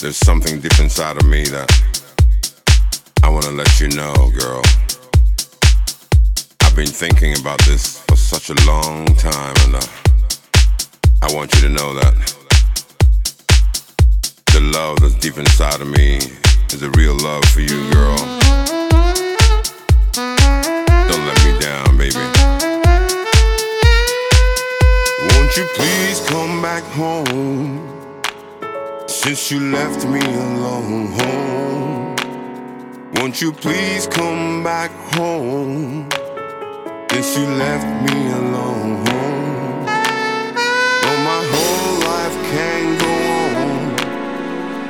There's something deep inside of me that I wanna let you know, girl. I've been thinking about this for such a long time, and uh, I want you to know that the love that's deep inside of me is a real love for you, girl. Don't let me down, baby. Won't you please come back home? Since you left me alone, home. Won't you please come back home? Since you left me alone, home. Oh, my whole life can go on.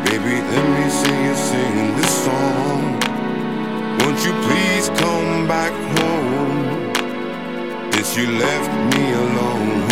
Baby, let me see you singing this song. Won't you please come back home? Since you left me alone,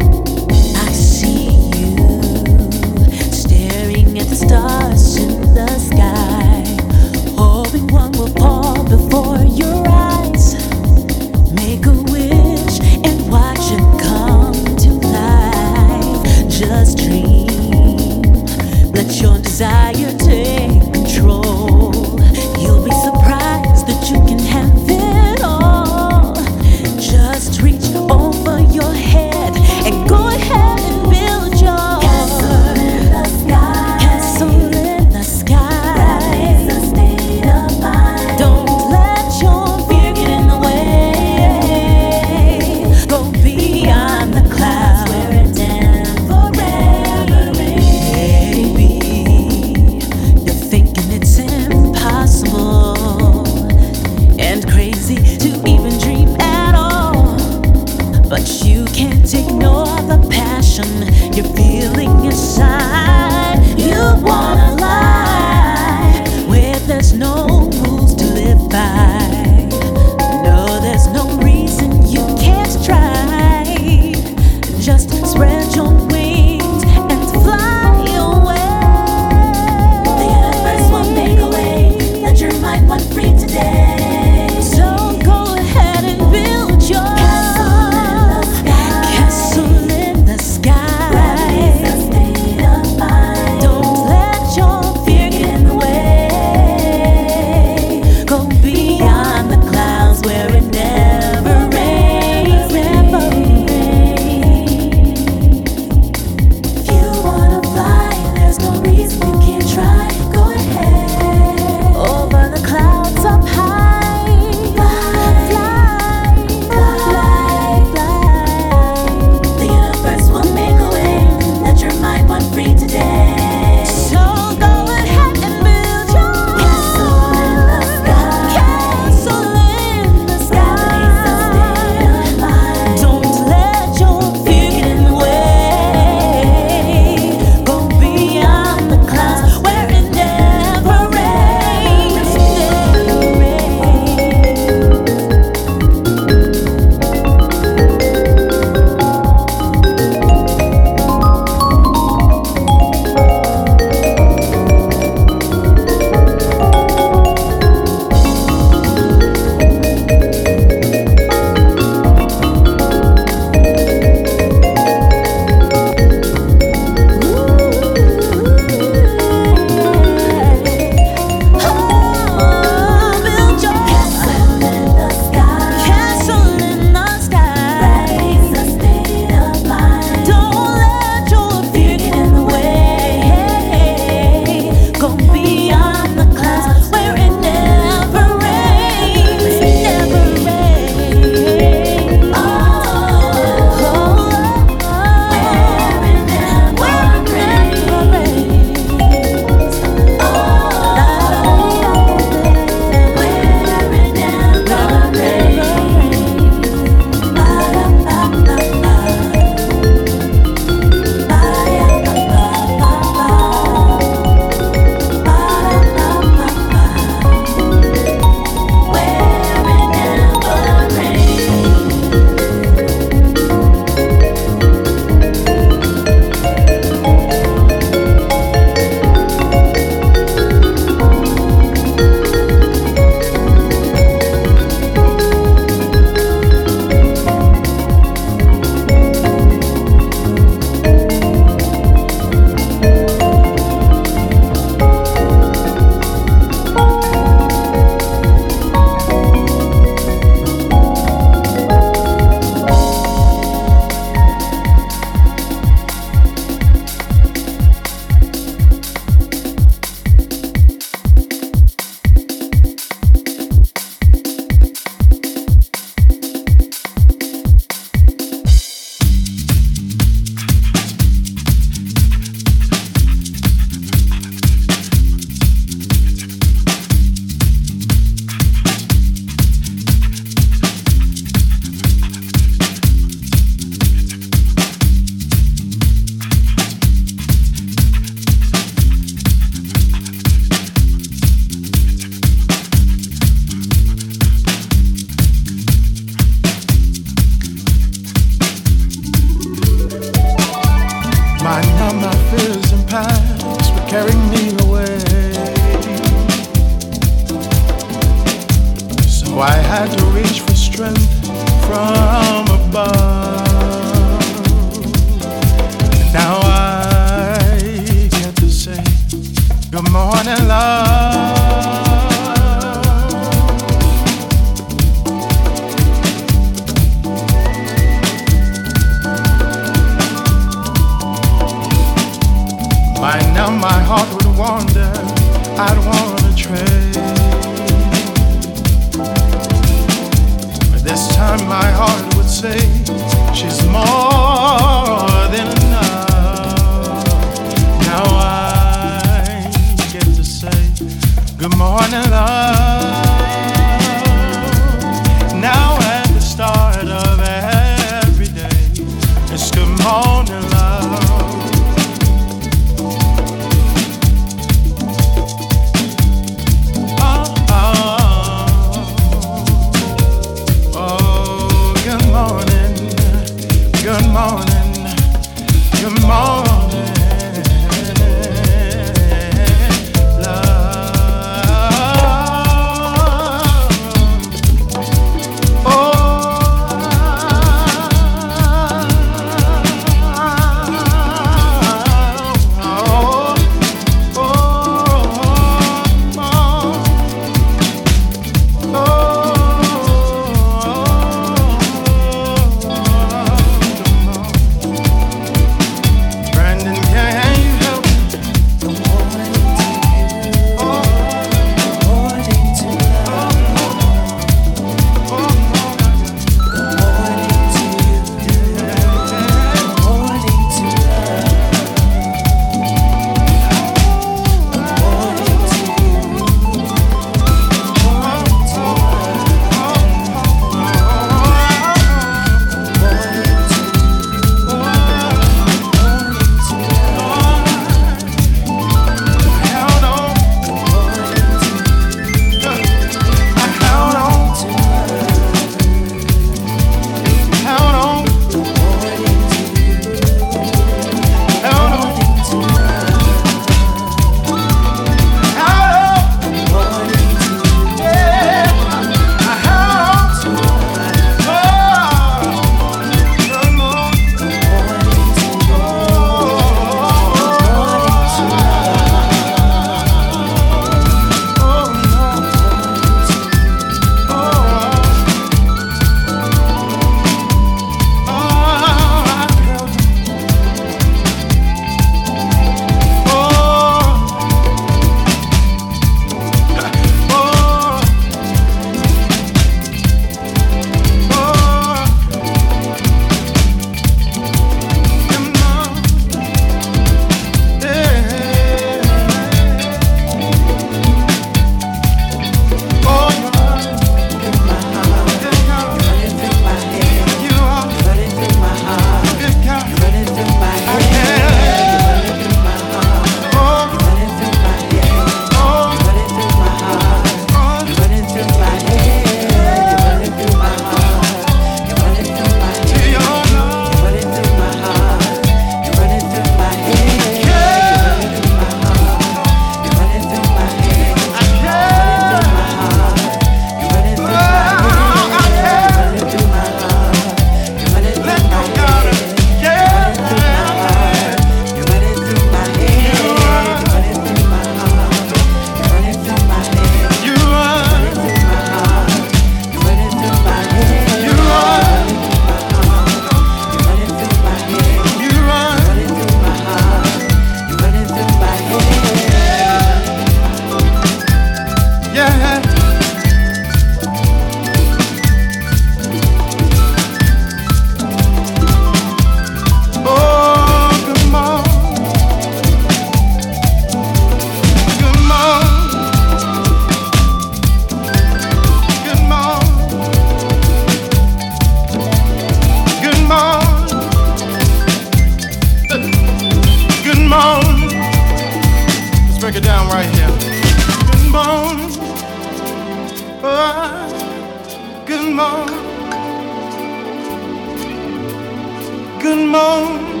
good morning,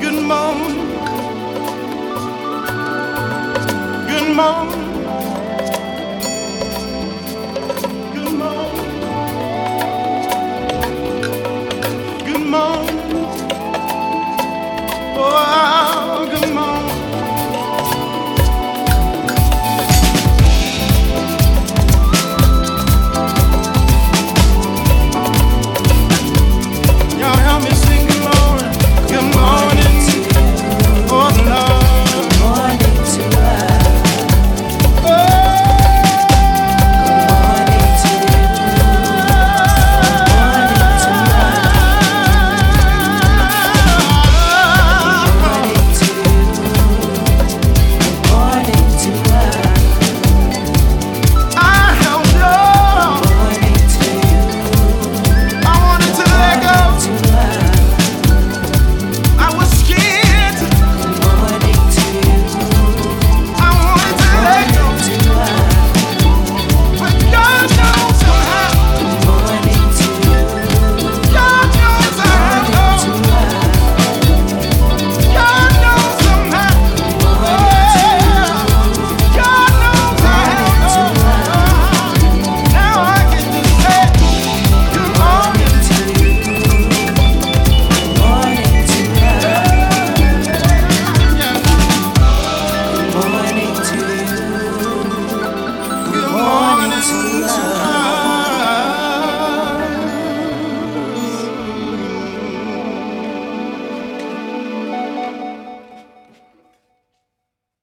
good morning, good morning. Good morning. Good morning. Oh,